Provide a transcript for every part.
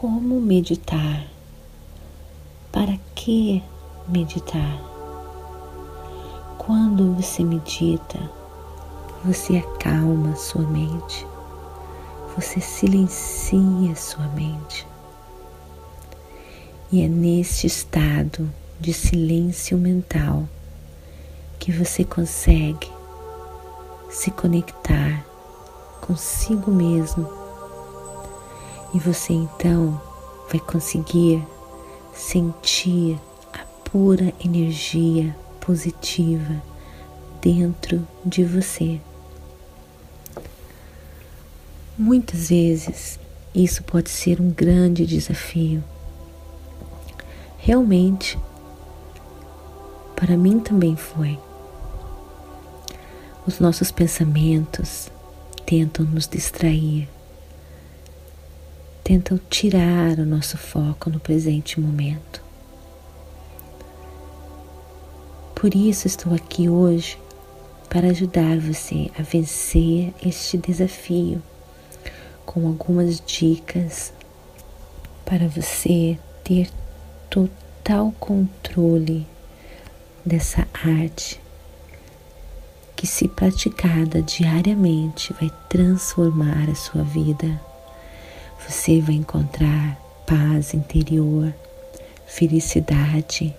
Como meditar? Para que meditar? Quando você medita, você acalma sua mente, você silencia sua mente. E é neste estado de silêncio mental que você consegue se conectar consigo mesmo e você então vai conseguir sentir a pura energia positiva dentro de você. Muitas vezes isso pode ser um grande desafio. Realmente, para mim também foi. Os nossos pensamentos tentam nos distrair tentam tirar o nosso foco no presente momento. Por isso estou aqui hoje para ajudar você a vencer este desafio com algumas dicas para você ter total controle dessa arte que, se praticada diariamente, vai transformar a sua vida você vai encontrar paz interior, felicidade,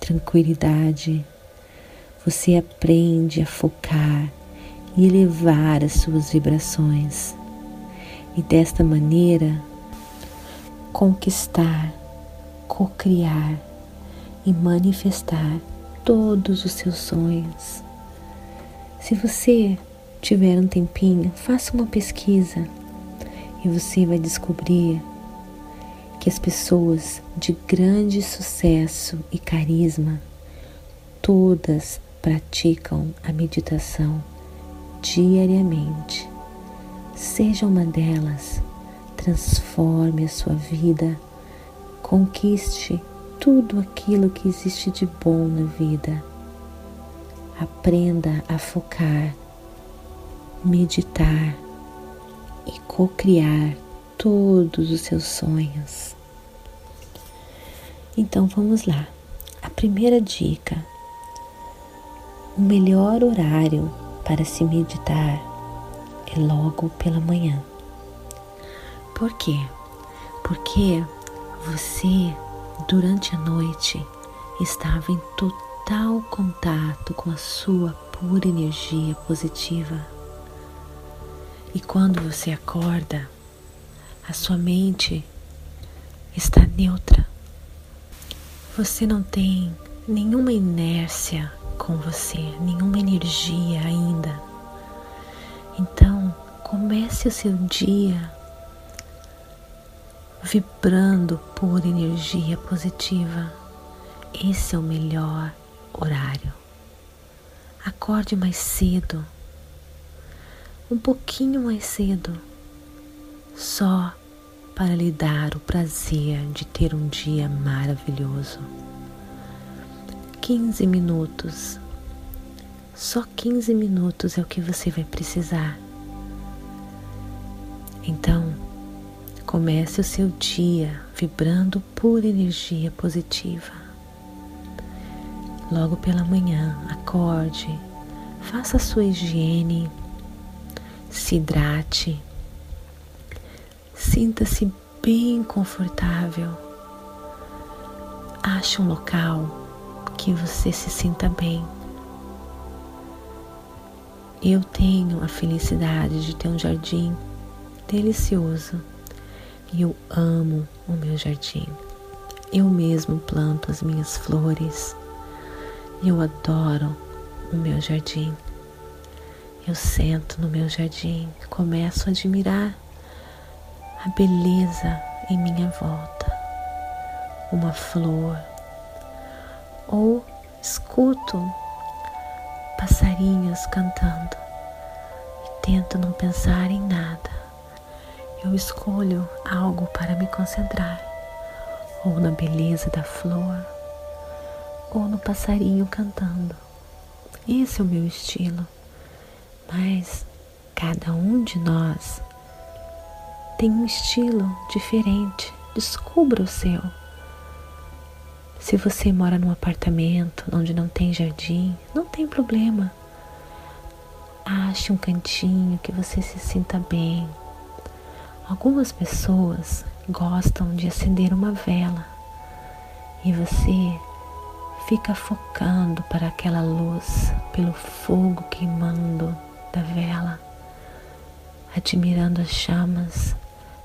tranquilidade. Você aprende a focar e elevar as suas vibrações. E desta maneira, conquistar, cocriar e manifestar todos os seus sonhos. Se você tiver um tempinho, faça uma pesquisa e você vai descobrir que as pessoas de grande sucesso e carisma todas praticam a meditação diariamente. Seja uma delas, transforme a sua vida, conquiste tudo aquilo que existe de bom na vida. Aprenda a focar, meditar e co-criar todos os seus sonhos. Então vamos lá. A primeira dica: o melhor horário para se meditar é logo pela manhã. Por quê? Porque você, durante a noite, estava em total contato com a sua pura energia positiva e quando você acorda, a sua mente está neutra. Você não tem nenhuma inércia com você, nenhuma energia ainda. Então, comece o seu dia vibrando por energia positiva. Esse é o melhor horário. Acorde mais cedo um pouquinho mais cedo, só para lhe dar o prazer de ter um dia maravilhoso. 15 minutos, só 15 minutos é o que você vai precisar. Então, comece o seu dia vibrando por energia positiva. Logo pela manhã, acorde, faça a sua higiene se hidrate, Sinta-se bem confortável. Ache um local que você se sinta bem. Eu tenho a felicidade de ter um jardim delicioso e eu amo o meu jardim. Eu mesmo planto as minhas flores. Eu adoro o meu jardim. Eu sento no meu jardim, começo a admirar a beleza em minha volta, uma flor, ou escuto passarinhos cantando e tento não pensar em nada. Eu escolho algo para me concentrar, ou na beleza da flor, ou no passarinho cantando. Esse é o meu estilo, mas cada um de nós tem um estilo diferente. Descubra o seu. Se você mora num apartamento onde não tem jardim, não tem problema. Ache um cantinho que você se sinta bem. Algumas pessoas gostam de acender uma vela e você fica focando para aquela luz, pelo fogo queimando da vela, admirando as chamas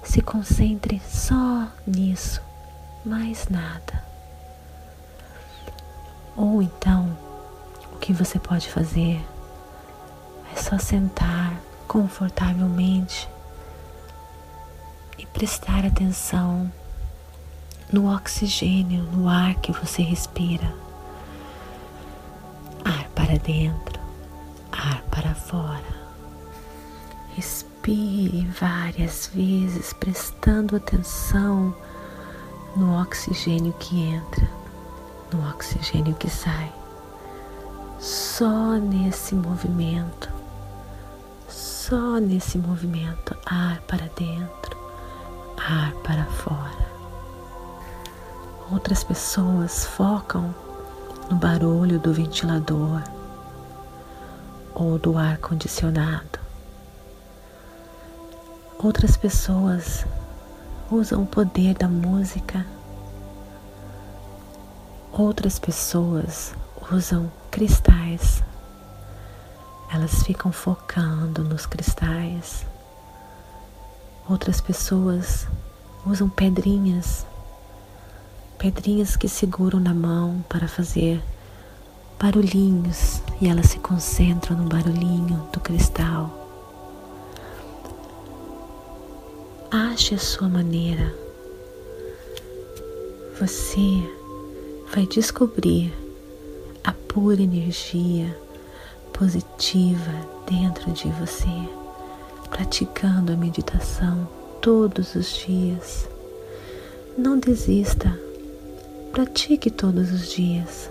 se concentre só nisso, mais nada. Ou então, o que você pode fazer é só sentar confortavelmente e prestar atenção no oxigênio, no ar que você respira. Ar para dentro, ar para fora. Respire várias vezes, prestando atenção no oxigênio que entra, no oxigênio que sai. Só nesse movimento, só nesse movimento, ar para dentro, ar para fora. Outras pessoas focam no barulho do ventilador ou do ar condicionado Outras pessoas usam o poder da música. Outras pessoas usam cristais. Elas ficam focando nos cristais. Outras pessoas usam pedrinhas. Pedrinhas que seguram na mão para fazer barulhinhos e elas se concentram no barulhinho do cristal. Ache a sua maneira. Você vai descobrir a pura energia positiva dentro de você, praticando a meditação todos os dias. Não desista, pratique todos os dias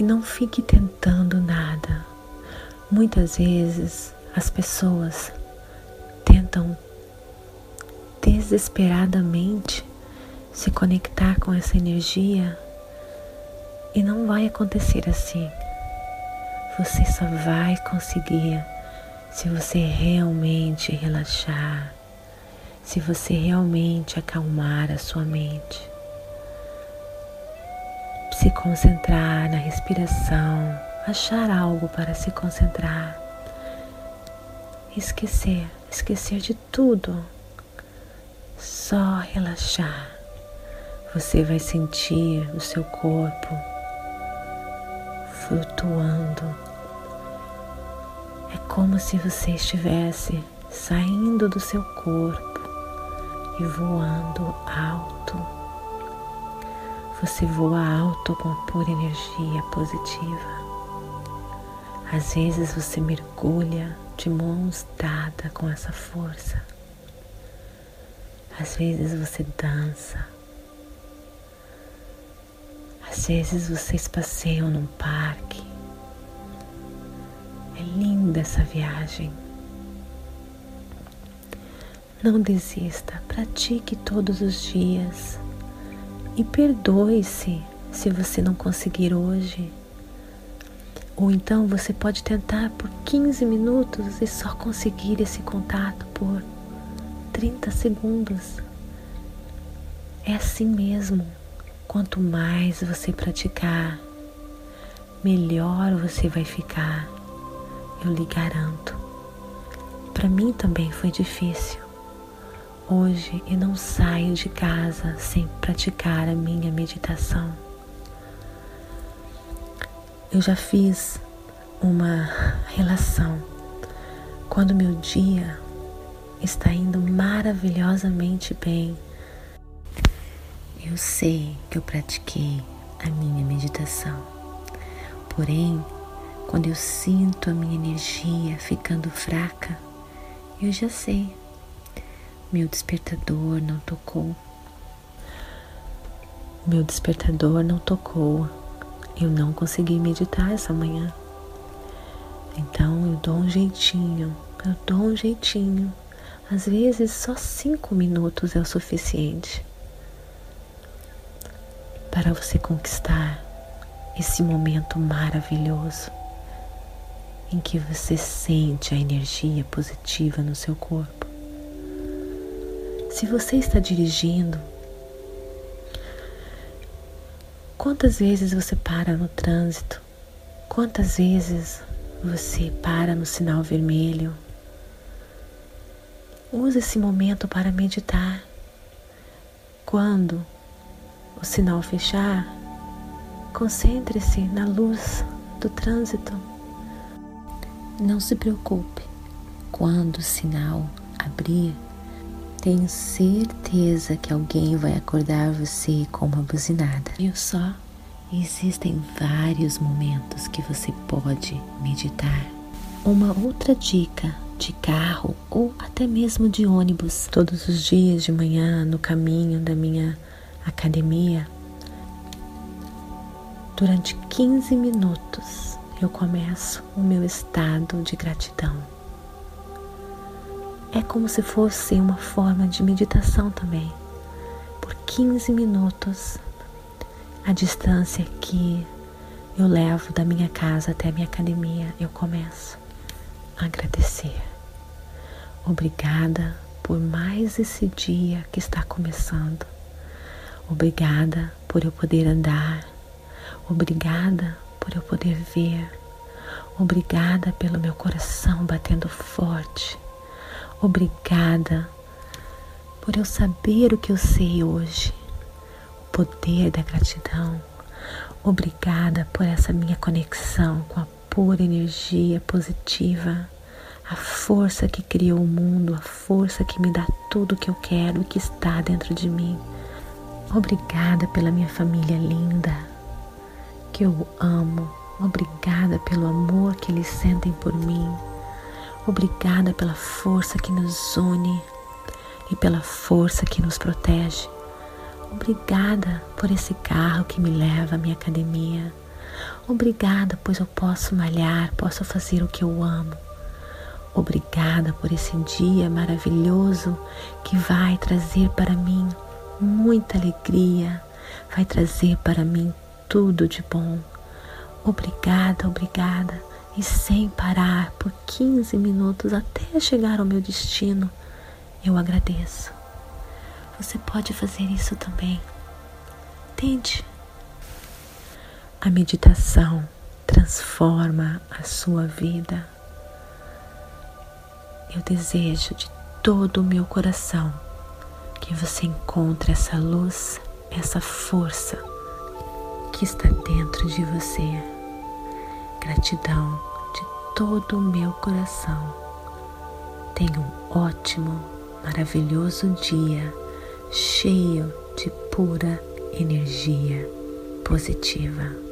e não fique tentando nada. Muitas vezes as pessoas tentam desesperadamente se conectar com essa energia e não vai acontecer assim. Você só vai conseguir se você realmente relaxar, se você realmente acalmar a sua mente, se concentrar na respiração, achar algo para se concentrar, esquecer esquecer de tudo, só relaxar. Você vai sentir o seu corpo flutuando. É como se você estivesse saindo do seu corpo e voando alto. Você voa alto com pura energia positiva. Às vezes você mergulha de mãos dadas com essa força. Às vezes você dança. Às vezes vocês passeiam num parque. É linda essa viagem. Não desista, pratique todos os dias e perdoe-se se você não conseguir hoje. Ou então você pode tentar por 15 minutos e só conseguir esse contato por 30 segundos. É assim mesmo. Quanto mais você praticar, melhor você vai ficar. Eu lhe garanto. Para mim também foi difícil. Hoje eu não saio de casa sem praticar a minha meditação. Eu já fiz uma relação quando meu dia está indo maravilhosamente bem. Eu sei que eu pratiquei a minha meditação. Porém, quando eu sinto a minha energia ficando fraca, eu já sei meu despertador não tocou. Meu despertador não tocou. Eu não consegui meditar essa manhã. Então eu dou um jeitinho, eu dou um jeitinho. Às vezes só cinco minutos é o suficiente para você conquistar esse momento maravilhoso em que você sente a energia positiva no seu corpo. Se você está dirigindo, quantas vezes você para no trânsito? Quantas vezes você para no sinal vermelho? Use esse momento para meditar. Quando o sinal fechar, concentre-se na luz do trânsito. Não se preocupe. Quando o sinal abrir, tenho certeza que alguém vai acordar você com uma buzinada. Viu só? Existem vários momentos que você pode meditar. Uma outra dica de carro ou até mesmo de ônibus, todos os dias de manhã no caminho da minha academia, durante 15 minutos eu começo o meu estado de gratidão é como se fosse uma forma de meditação também. Por 15 minutos, a distância que eu levo da minha casa até a minha academia, eu começo a agradecer. Obrigada por mais esse dia que está começando. Obrigada por eu poder andar. Obrigada por eu poder ver. Obrigada pelo meu coração batendo forte. Obrigada por eu saber o que eu sei hoje, o poder da gratidão. Obrigada por essa minha conexão com a pura energia positiva, a força que criou o mundo, a força que me dá tudo o que eu quero e que está dentro de mim. Obrigada pela minha família linda, que eu amo. Obrigada pelo amor que eles sentem por mim. Obrigada pela força que nos une e pela força que nos protege. Obrigada por esse carro que me leva à minha academia. Obrigada, pois eu posso malhar, posso fazer o que eu amo. Obrigada por esse dia maravilhoso que vai trazer para mim muita alegria, vai trazer para mim tudo de bom. Obrigada, obrigada e sem parar por 15 minutos até chegar ao meu destino, eu agradeço. Você pode fazer isso também. Tente. A meditação transforma a sua vida. Eu desejo de todo o meu coração que você encontre essa luz, essa força que está dentro de você gratidão todo o meu coração. Tenha um ótimo, maravilhoso dia cheio de pura energia positiva.